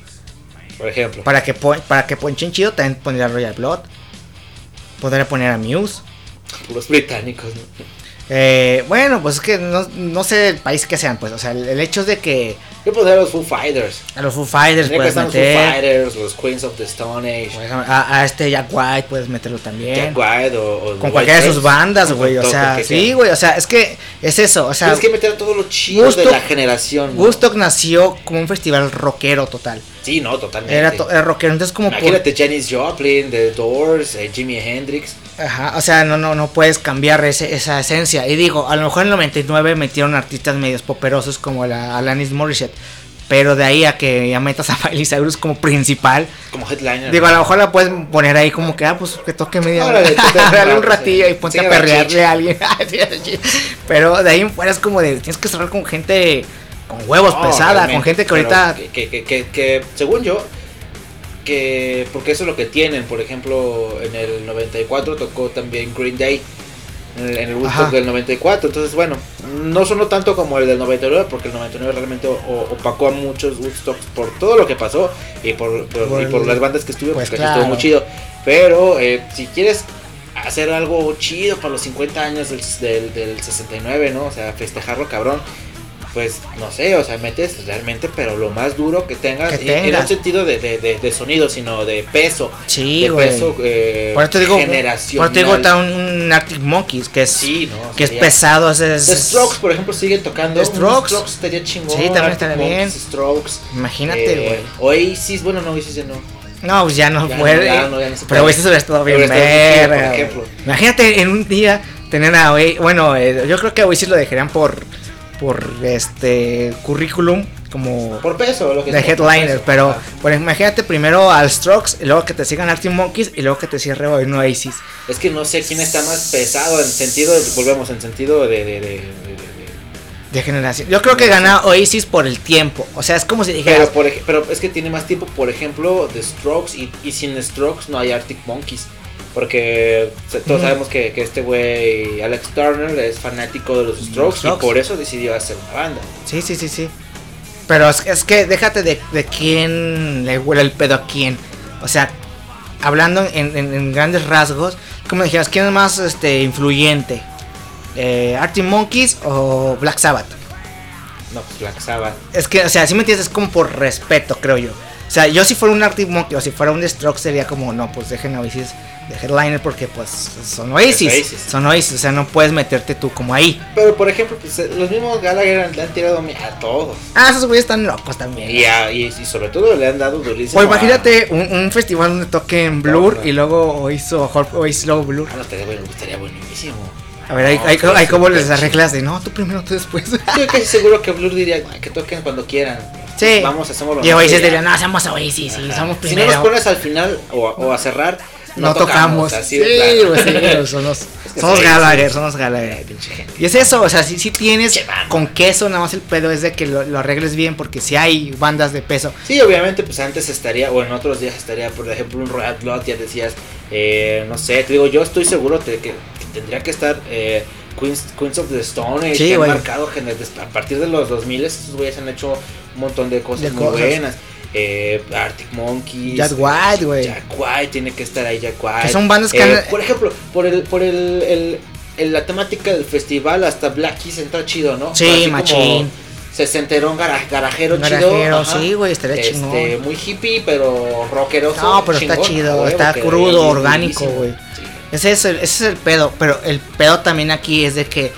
por ejemplo. Para que, para que ponchen chido, también pondría Royal Blood. Podría poner a Muse. Puros británicos, ¿no? Eh, bueno, pues es que no, no sé el país que sean, pues. O sea, el, el hecho es de que Yo pondría a los Foo Fighters. a los Foo Fighters puedes estar los Foo meter. Fighters, los Queens of the Stone Age. por A, a este Jack White puedes meterlo también. Jack White o, o Con White cualquiera de sus bandas, güey. O sea, que sí, güey. O sea, es que es eso. O sea, Tienes que meter a todo lo chido de la generación. Woodstock nació como un festival rockero total. Sí, no, totalmente. Era, to- era rockero, entonces como por- Imagínate Janis Joplin, The Doors, eh, Jimi Hendrix. Ajá, o sea, no, no, no puedes cambiar ese- esa esencia. Y digo, a lo mejor en el 99 metieron artistas medios poperosos como la Alanis Morissette. Pero de ahí a que ya metas a *laughs* Miley Cyrus como principal. Como headliner. Digo, a lo mejor la puedes poner ahí como que, ah, pues que toque media hora. *laughs* Dale un rato, ratillo sí. y ponte a perrearle a alguien. *laughs* Pero de ahí en fuera es como de, tienes que cerrar con gente con huevos No, pesada, con gente que ahorita... Que, que- que, según yo, que. Porque eso es lo que tienen. Por ejemplo, en el 94 tocó también Green Day. En el, en el Woodstock del 94. Entonces, bueno, no sonó tanto como el del 99. Porque el 99 realmente opacó a muchos Woodstocks por todo lo que pasó. Y por, por- Por y por las bandas que estuvieron. pues porque claro. estuvo muy chido. Pero eh, si quieres hacer algo chido para los 50 años del, del, del 69, ¿no? O sea, festejarlo cabrón. Pues no sé, o sea, metes realmente, pero lo más duro que tengas. Que y- y en tengas. un sentido de, de, de, de sonido, sino de peso. Sí, de peso eh, Por eso te digo, generacional. por eso te digo está un, Arctic Monkeys que es, Sí, ¿no? que es pesado. es- The Strokes, por ejemplo, siguen tocando. The Strokes. Strokes estaría chingón. Sí, también estaría bien. Strokes. Imagínate, eh, güey. Oasis, bueno, no, Oasis ya no. No, pues ya no Ya puede. no, ya no, ya no se pero eso hubiera estado bien. Imagínate en un día tener a Oasis- Bueno, eh, yo creo que a Oasis lo dejarían por. Por este. Currículum. Como. Por peso, lo que de headliner. Pero. Por, imagínate primero al Strokes. Y luego que te sigan Arctic Monkeys. Y luego que te cierre un Oasis. Es que no sé quién está más pesado en sentido, volvemos, en sentido de, de, de, de- de- De generación. Yo creo que gana Oasis por el tiempo. O sea, es como si dijeras. Pero, por, pero es que tiene más tiempo, por ejemplo, de Strokes y, y sin Strokes no hay Arctic Monkeys. Porque todos sabemos que, que este güey, Alex Turner, es fanático de los Strokes, Strokes. y por eso decidió hacer una banda. Sí, sí, sí, sí. Pero es, es que déjate de, de quién le huele el pedo a quién. O sea, hablando en, en- en grandes rasgos, como dijeras, ¿quién es más este, influyente? Eh, ¿Arctic Monkeys o Black Sabbath? No, pues Black Sabbath. Es que, o sea, si me entiendes, es como por respeto, creo yo. O sea, yo si fuera un Arctic Monkey o si fuera un The Strokes sería como, no, pues dejen a Oasis de headliner porque pues son Oasis. Son Oasis, o sea, no puedes meterte tú como ahí. Pero por ejemplo, pues, eh, los mismos Gallagher le han tirado a todos. Ah, esos güeyes están locos también. Y, a- y, y sobre todo le han dado durísimo. O a- imagínate un, un festival donde toquen Blur No, y luego hizo Oasis luego Blur. Ah, no, estaría, bueno, estaría buenísimo. A ver, hay, No, hay, pues, hay como les arreglas de no, tú primero, tú después. Estoy casi seguro que Blur diría "Ay, que toquen cuando quieran. Sí. Vamos, hacemos lo Y Oasis que dirían, no, somos Oasis, sí, somos Si no primero. nos pones al final o, a- o a cerrar, no, no tocamos. así sí, *laughs* que son los sí, Gallagher. Y es eso, o sea, si, si tienes con queso, nada más el pedo es de que lo, lo arregles bien, porque si hay bandas de peso. Sí, obviamente, pues antes estaría, o en otros días estaría, por ejemplo, un Royal Blood, ya decías, eh, no sé, te digo, yo estoy seguro de que, que tendría que estar eh, Queens, Queens of the Stone Age, Sí, que han marcado a partir de los 2000 esos güeyes han hecho un montón de cosas De muy cosas. buenas. Eh, Arctic Monkeys, Jack White, güey. Jack White, tiene que estar ahí Jack White. Que son bandas que Eh, han- Por ejemplo, por el, por el, el- el- la temática del festival, hasta Black Keys entra chido, ¿no? Sí, machín. Sesenterón, gara- garajero, Garajero, chido. ajá. sí, güey, estaría Este, chingón. muy hippie, pero rockero. No, pero está chido, está crudo, orgánico, güey. Ese es, el, ese es el pedo, pero el pedo también aquí es de que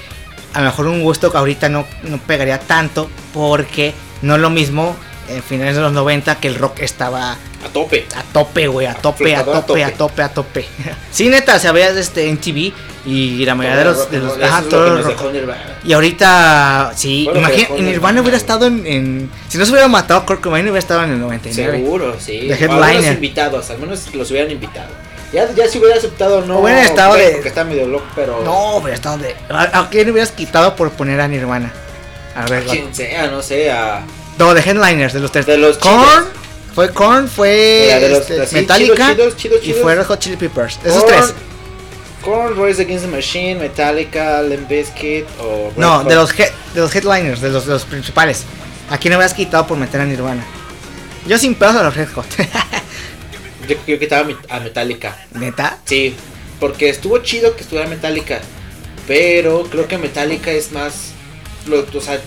a lo mejor un gusto que ahorita no, no pegaría tanto porque no es lo mismo en finales de los 90 que el rock estaba A tope. a tope, güey, a tope, a tope, a tope. a tope. *laughs* sí, neta, se veía este en TV y la mayoría de los, de los, ajá, lo todo rock. Y ahorita, sí, Bueno, con Nirvana hubiera estado en, en- Si no se hubiera matado Kurt Cobain, hubiera estado en el 99. Seguro, sí. De O al menos headliner. invitados, al menos los hubieran invitado. Ya, ya si hubiera aceptado, no. Hubiera estado de- Porque está medio loco, pero. No, hubiera estado de. ¿A, a quién hubieras quitado por poner a Nirvana? A ver, quien sea, no sé, a. No, de headliners, de los tres. De los Korn, fue Korn, fue Mira, de los- este, así, Metallica chidos, chidos, y fue Red Hot Chili Peppers. Esos tres. Korn, Royce Against the Machine, Metallica, Limp Bizkit o. Red No, Hot. de los, de los headliners, de los, de los principales. ¿A quién hubieras quitado por meter a Nirvana? Yo sin pedos a los Red Hot. *laughs* Yo, yo quitaba a Metallica. ¿Neta? Sí, porque estuvo chido que estuviera Metallica. Pero creo que Metallica es más. Lo, o sea,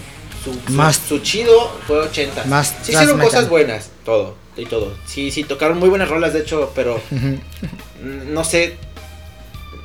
su, su, Más- su chido fue 80. más sí hicieron metal. cosas buenas, todo. Y todo. Sí, sí, tocaron muy buenas rolas, de hecho, pero. *laughs* no sé.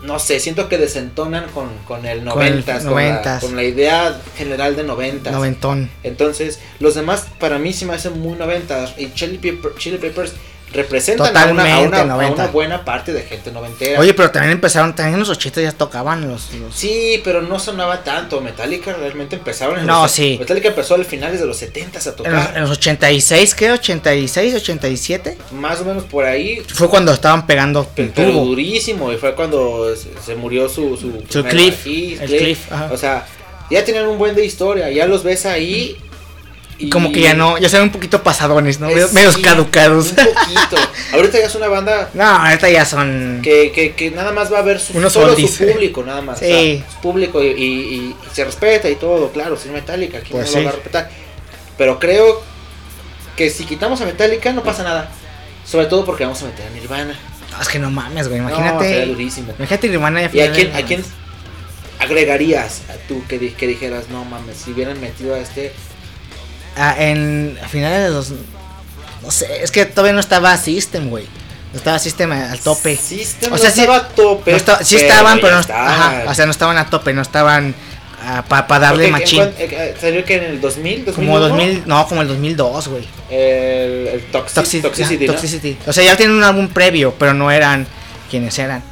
No sé, siento que desentonan con, con el Con el 90 con, la, con la idea general de 90 Noventón. Entonces, los demás para mí sí me hacen muy 90 y Chili, Pepper- Chili Peppers representan a una, a, Totalmente una, a 90. una buena parte de gente noventera. Oye, pero también empezaron, también en los 80 ya tocaban los... los- Sí, pero no sonaba tanto. Metallica realmente empezaron en No, los sí. Metallica empezó a finales de los 70 a en, los, tocar. en los 86, ¿qué? 86, 87. Más o menos por ahí. Fue cuando estaban pegando Pero durísimo. Y fue cuando se, murió su. Su, Cliff, el Cliff, ajá. O sea, ya tenían un buen de historia. Ya los ves ahí. Y Como que ya no, ya se ven un poquito pasadones, ¿no? Eh, Medio- medios sí, caducados. Un poquito. *laughs* Ahorita ya es una banda no, ahorita ya son... que, que, que nada más va a ver su, Unos solo oldies. su público, nada más. Sí. O sea, su público y, y- y- y se respeta y todo, claro, si es Metallica, ¿quién Pues no lo sí. va a respetar? Pero creo que si quitamos a Metallica no pasa nada. Sobre todo porque vamos a meter a Nirvana. No, es que no mames, güey, No, imagínate... sería durísimo. imagínate Nirvana ¿Y a quién, a quién agregarías a tú que, que dijeras, no mames, si hubieran metido a este... Ah, en a finales de los... No sé, es que todavía no estaba System, güey. No estaba System al tope. System O no sea, sí- estaba a tope. No sí pero estaban, pero no, estaban. ajá, o sea, no estaban a tope, no estaban para darle Porque, machín. ¿en cuán- eh, ¿Salió que en el 2000? Como 2001? 2000, no, como el 2002, güey. El, el Toxic- Toxic- Toxicity, ¿no? Toxicity. O sea, ya tienen un álbum previo, pero no eran quienes eran.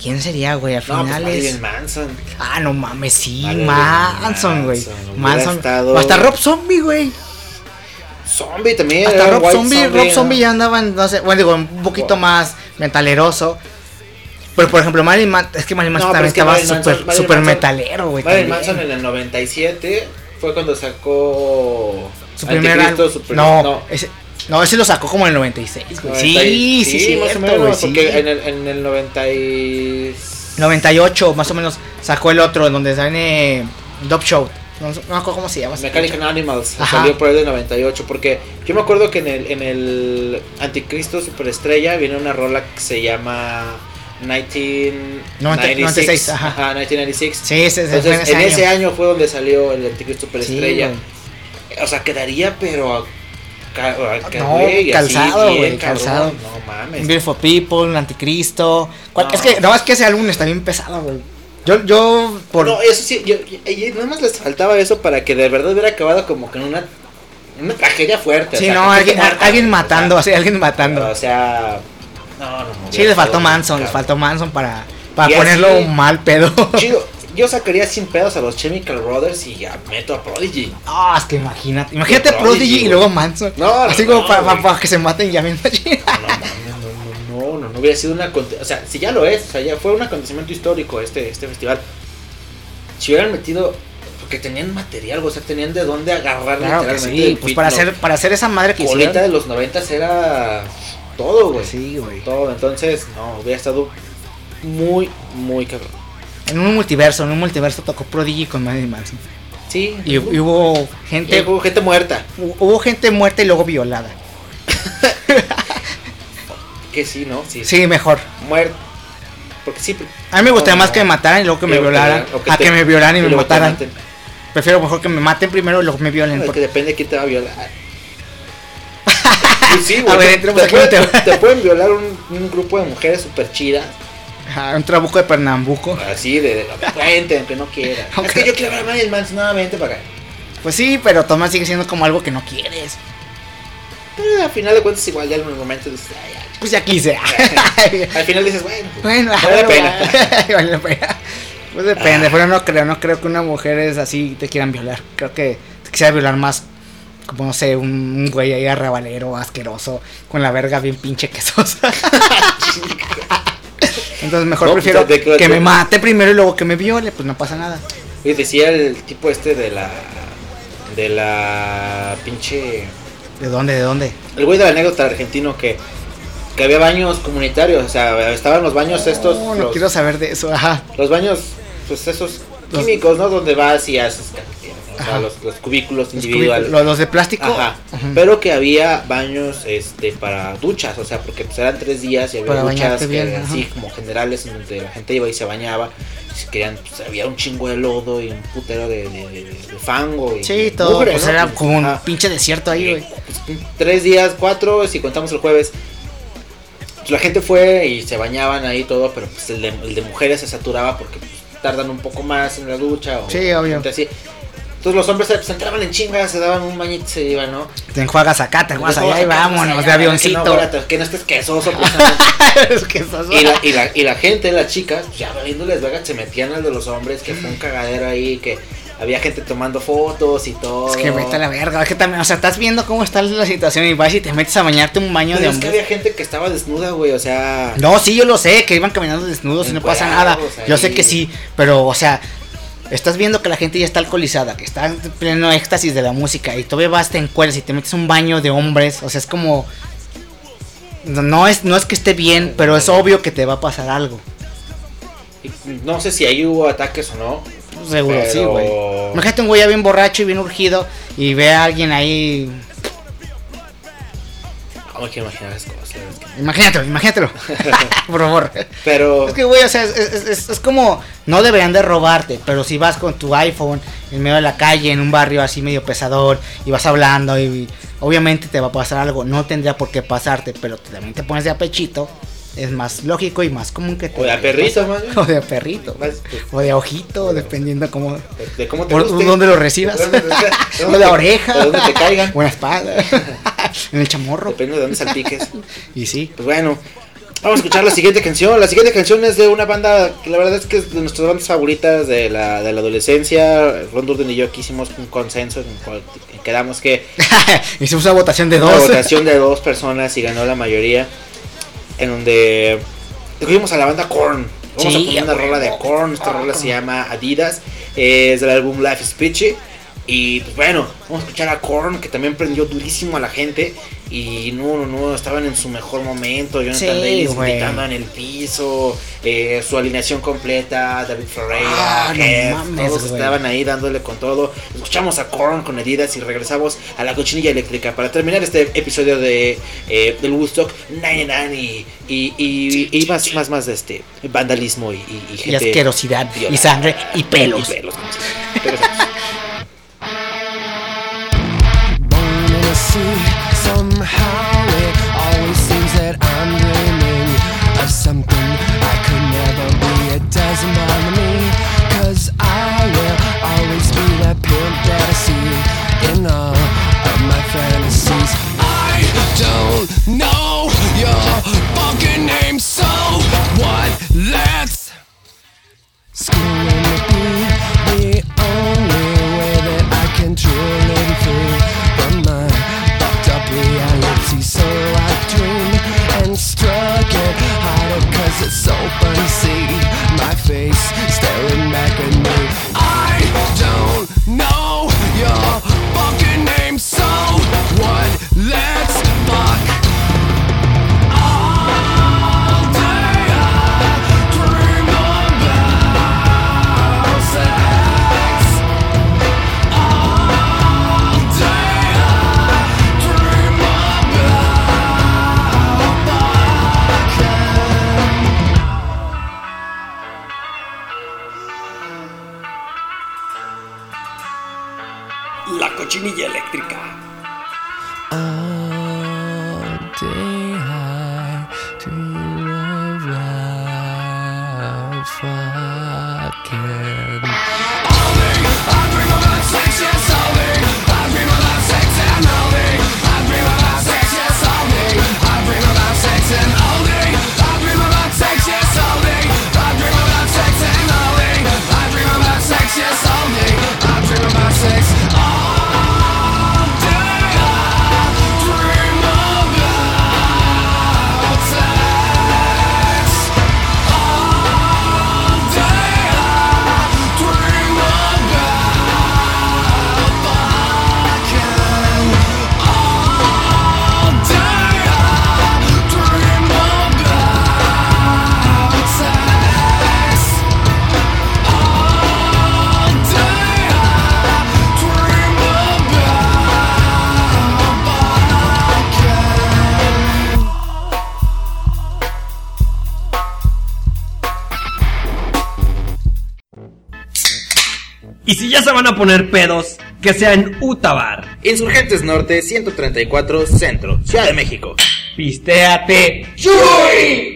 ¿Quién sería, güey? Al No, pues Manson. ah, no mames, sí, Marilyn Manson, güey. Manson, O hasta Rob Zombie, güey. Zombie también. Hasta Rob White Zombie, Rob Zombie ya andaba, en, no sé, bueno, digo, un poquito Wow. más metaleroso. Pero por ejemplo, Marilyn Manson, es que Marilyn Manson No, también es que estaba Marilyn super Manson- metalero, güey. Marilyn. Manson en el 97 fue cuando sacó Su primer álbum. primer- No, ese, no, ese lo sacó como en el 96, güey. 90 Sí, y- sí, sí, más o cierto, menos, güey, sí. porque en el, en el 90 y... 98, más o menos, sacó el otro, en donde sale Dop Show. No, no me acuerdo cómo se llama. Mechanical Animals Ajá. salió por ahí del 98 porque yo me acuerdo que en el, en el Anticristo Superestrella viene una rola que se llama 1996 96, ajá. 1996 Sí, ese, fue en entonces ese en ese año. año fue donde salió el Anticristo Superestrella o sea quedaría pero ca- ca- No, así, calzado, bien güey, cabrón. calzado. no mames Beautiful People, Anticristo. ¿Cuál- No. Es que, no, es que ese álbum está bien pesado, güey. Yo, yo, por. no eso sí yo, nada más les faltaba eso para que de verdad hubiera acabado como que en una una tragedia fuerte o sí, sea, no, con alguien, muerta, alguien o sea, matando, sí, alguien matando. O sea, no, no, no. Sí, les faltó Manson, les faltó Manson para, para Y así- ponerlo mal pedo. Chido, yo sacaría sin pedos a los Chemical Brothers y ya meto a Prodigy. Ah, es que imagínate, imagínate Prodigy, Prodigy y luego Manson. No, no, Así como no, para, para que se maten ya mismo. No, no, no, no, hubiera sido una. O sea, si ya lo es, o sea, ya fue un acontecimiento histórico este, este festival. Si hubieran metido. Porque tenían material, o sea, tenían de dónde agarrar Claro que literalmente sí, pues para hacer, para hacer esa madre que Coleta hicieron. de los noventas era todo, güey. Sí, güey. Todo, entonces, no, hubiera estado muy, muy cabrón. En un multiverso, en un multiverso tocó Prodigy con Marilyn Manson. Sí, Y, y hubo gente, hubo gente muerta. hubo gente muerta y luego violada. *laughs* Que sí, ¿no? Sí, Sí, mejor. muerta. Porque sí. A mí me gustaría No, más que me mataran y luego que me violaran. a te- que me violaran y me mataran. Prefiero mejor que me maten primero y luego me violen. Porque- que depende de quién te va a violar. *laughs* Pues sí, güey. A ver, te- te, pueden, te violar un, un grupo de mujeres súper chidas. Ajá, un trabuco de Pernambuco. Así de. de Vente, aunque no quieran. Ok. *laughs* Es que yo quiero ver a Marilyn Manson nuevamente para acá. Pues sí, pero Tomás sigue siendo como algo que no quieres. Pero al final de cuentas, igual ya en el momento dices, "Ay, ya". Pues ya quise. *laughs* Al final dices, bueno, pues, bueno, vale la pena. *laughs* vale la pena. Pues depende, pero no creo, no creo que una mujer es así te quieran violar. Creo que te quisiera violar más como no sé, un, un güey ahí arrabalero, asqueroso, con la verga bien pinche quesosa. *laughs* Entonces mejor No, pues, prefiero que me mate primero y luego que me viole, pues no pasa nada. Y decía el tipo este de la. De la pinche. ¿De dónde? ¿De dónde? El güey de la anécdota argentino que. Que había baños comunitarios, o sea, estaban los baños estos. No, no los, quiero saber de eso. Ajá. los baños, pues esos Los- químicos, ¿no? Donde vas y haces. O sea, los, los cubículos Los, individuales. cubículos- los de plástico. Ajá. Pero que había baños este para duchas, o sea, porque pues eran tres días y había Para duchas que bien, eran así como generales en donde la gente iba y se bañaba. Y si querían, pues, había un chingo de lodo y un putero de, de- de- de fango. Y Sí, todo. mugre, pues ¿no? era como un pinche desierto ahí, güey. Pues, tres días, cuatro, si contamos el jueves. Pues, la gente fue y se bañaban ahí todo, pero pues el de, el de mujeres se saturaba porque pues, tardan un poco más en la ducha. O Sí, obvio. Así. Entonces los hombres pues, entraban en chingas, se daban un bañito y se iban, ¿no? Te enjuagas acá, te enjuagas allá y Entonces, vámonos, de avioncito. Que no, fuera- que no estés quesoso. *laughs* precisamente. es que sos- y, la, y, la, y la gente, las chicas, pues, ya valiéndoles verga, se metían al de los hombres, que fue un cagadero ahí, que había gente tomando fotos y todo. Es que vete a la verga, es que también, o sea, estás viendo cómo está la situación y vas y te metes a bañarte un baño Pero de es que hombres. había gente que estaba desnuda, güey, o sea... No, sí, yo lo sé, que iban caminando desnudos y no pasa nada. Yo sé que sí, pero, o sea, estás viendo que la gente ya está alcoholizada, que está en pleno éxtasis de la música y todavía vas, te encueras y te metes un baño de hombres, o sea, es como... No es, no es que esté bien, pero es obvio que te va a pasar algo. No sé si ahí hubo ataques o no. Seguro, Pero- sí, güey. Imagínate un güey ya bien borracho y bien urgido y ve a alguien ahí. No quiero imaginar esas cosas. que- Imagínatelo, imagínatelo. *laughs* *laughs* Por favor. Pero... Es que, güey, o sea, es, es- es- es como. No deberían de robarte, pero si vas con tu iPhone en medio de la calle, en un barrio así medio pesador, y vas hablando, y obviamente te va a pasar algo. No tendría por qué pasarte, pero también te pones de a pechito. Es más lógico y más común que te. O de a perrito, más bien. *laughs* O de a perrito. Más, pues, O de ojito, dependiendo cómo. de- cómo te Por guste. dónde lo recibas. *laughs* De dónde- de *laughs* o dónde de la oreja. De dónde te caigan. O en la espalda. en el chamorro. Depende de dónde salpiques. Y sí. Pues bueno, vamos a escuchar la siguiente canción. La siguiente canción es de una banda que la verdad es que es de nuestras bandas favoritas de la, de la adolescencia. Ron Durden y yo aquí hicimos un consenso en el cual quedamos que Hicimos una votación de una dos. votación de dos personas y ganó la mayoría. En donde escogimos a la banda Korn. Vamos Sí, a poner una rola de Korn. Esta rola se llama Adidas. Es del álbum Life is Peachy. Y pues bueno, vamos a escuchar a Korn, que también prendió durísimo a la gente. Y no, no, no, estaban en su mejor momento. Jonathan Sí, Davis gritando en el piso. eh, su alineación completa, David Ferreira, Ah, no Kev, mames, todos estaban ahí dándole con todo. Escuchamos a Korn con heridas y regresamos a la cochinilla eléctrica para terminar este episodio de eh, del Woodstock 99 y, y, y, y más, más, más de este vandalismo y, gente asquerosidad, y sangre, y pelos. Y pelos. Somehow it always seems that I'm dreaming of something unseen My face staring back at me. Van a poner pedos, que sea en Utabar. Insurgentes Norte 134 Centro, Ciudad de México. Pistéate. Pues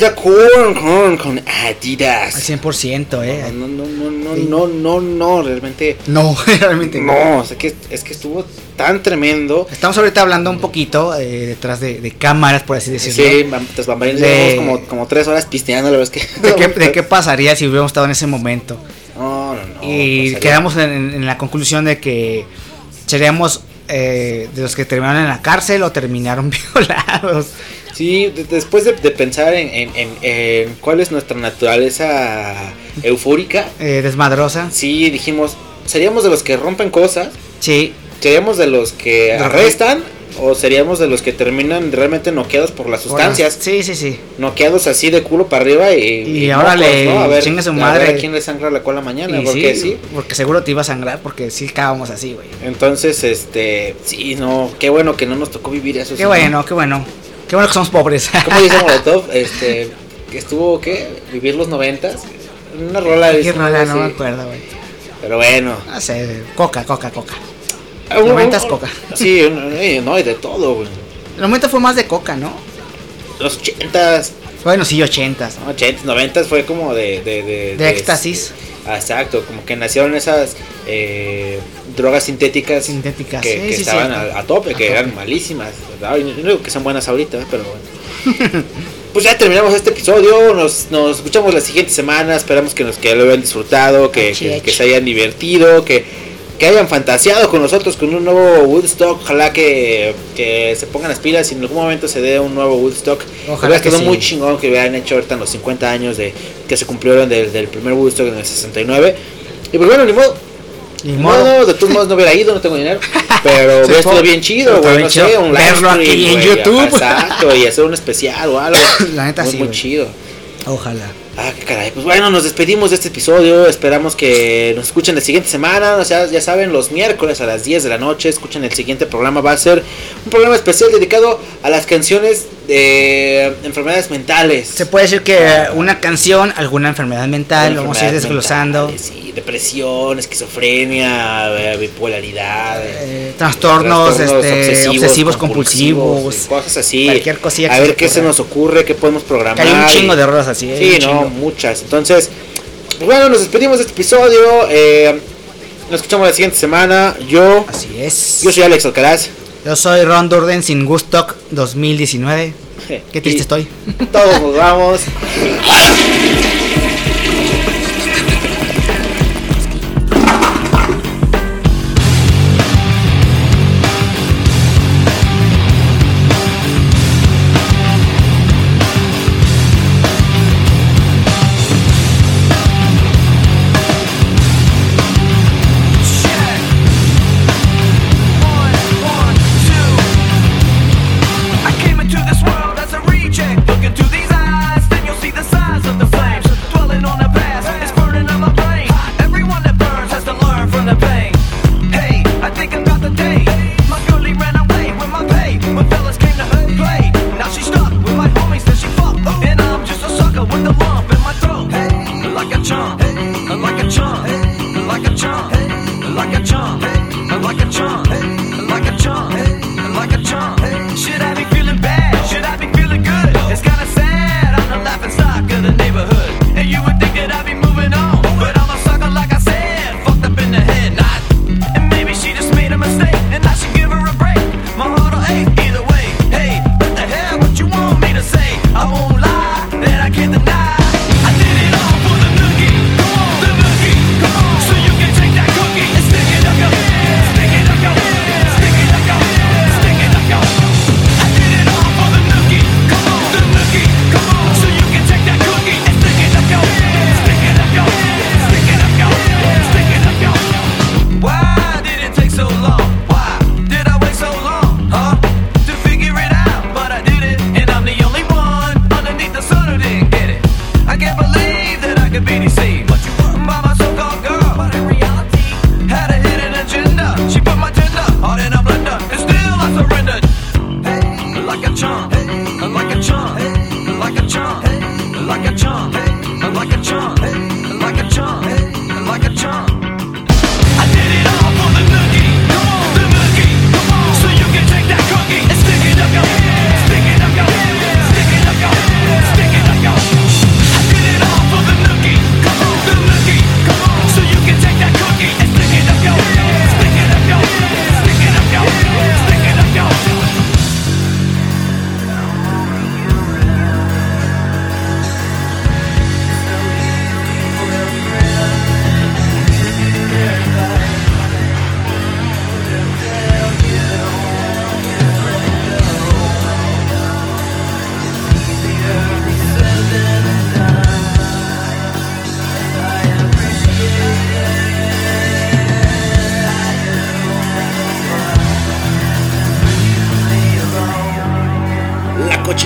Korn con Al Adidas. 100%, eh. No, no, no, no, no, no, no, realmente. No, *laughs* realmente no. No, o sea, que, es que estuvo tan tremendo. Estamos ahorita hablando un poquito eh, detrás de, de cámaras, por así decirlo. Sí, tras bambalinas De- como, como tres horas pisteando, la verdad es que. ¿De qué, *laughs* de qué pasaría si hubiéramos estado en ese momento? No, no, no. y pasaría. quedamos en, en- en la conclusión de que seríamos eh, de los que terminaron en la cárcel o terminaron *laughs* violados. Sí, de- después de, de pensar en, en- en- en cuál es nuestra naturaleza eufórica, Eh, desmadrosa. sí dijimos, seríamos de los que rompen cosas, Sí, seríamos de los que arrestan o seríamos de los que terminan realmente noqueados por las sustancias. Sí, sí, sí. Noqueados así de culo para arriba y, Y ahora le A ver, chingue su a ver madre. a quién le sangra la cola mañana, Y porque sí, sí. Porque seguro te iba a sangrar porque sí acabamos así, güey. Entonces, este, sí, no, qué bueno que no nos tocó vivir eso. Qué sí, ¿no? bueno, qué bueno. Qué bueno que somos pobres. *laughs* ¿Cómo dice Molotov? *laughs* Este, que estuvo, ¿qué? Vivir los noventas. Una rola dice, rola, no me acuerdo, güey. Pero bueno. No sé, coca, coca, coca. *laughs* Un- Noventas coca. Sí, eh, no, y de todo, güey. El momento fue más de coca, ¿no? Los 80s, Bueno, sí, ochentas. 80s, 90s fue como de. De, de, De éxtasis. ah, exacto, como que nacieron esas eh, drogas sintéticas. Sintéticas, Que, sí, que sí, estaban cierto. a, a tope, A que tope. eran malísimas. ¿verdad? Y No digo que sean buenas ahorita, ¿eh? pero bueno. *laughs* Pues ya terminamos este episodio, nos, nos escuchamos la siguiente semana, esperamos que, nos, que lo hayan disfrutado, que, Achi, que- achi. que se hayan divertido, que, que hayan fantaseado con nosotros con un nuevo Woodstock, ojalá que, que se pongan las pilas y en algún momento se dé un nuevo Woodstock. Ojalá Hubiera que estado sí. muy chingón que hubieran hecho ahorita en los 50 años de que se cumplieron del, del primer Woodstock en el 69. Y pues bueno, ni modo. Modo. modo, de todos modos no hubiera ido, no tengo dinero. *laughs* Pero hubiera estado bien chido, güey. No chido. sé, un live Verlo aquí stream, en YouTube. *laughs* Exacto, y hacer un especial o algo. *laughs* La neta muy, sí, Muy chido. Ojalá. Ah, qué caray. Pues bueno, nos despedimos de este episodio. Esperamos que nos escuchen la siguiente semana. O sea, ya saben, los miércoles a las 10 de la noche. Escuchen el siguiente programa. Va a ser un programa especial dedicado a las canciones de enfermedades mentales. Se puede decir que una canción, alguna enfermedad mental, vamos a ir desglosando. sí, depresión, esquizofrenia, eh, bipolaridad. eh, trastornos, este, obsesivos, compulsivos, cosas así. cualquier cosilla que A ver qué se nos ocurre, qué podemos programar. Que hay un chingo de rolas así. ¿eh? Sí, no, chingo. muchas. Entonces, pues bueno, nos despedimos de este episodio. eh, nos escuchamos la siguiente semana. Yo, Así es. yo soy Alex Alcaraz. Yo soy Ron Durden sin Gustock 2019. Qué triste Y estoy. Todos nos *laughs*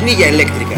La cochinilla eléctrica.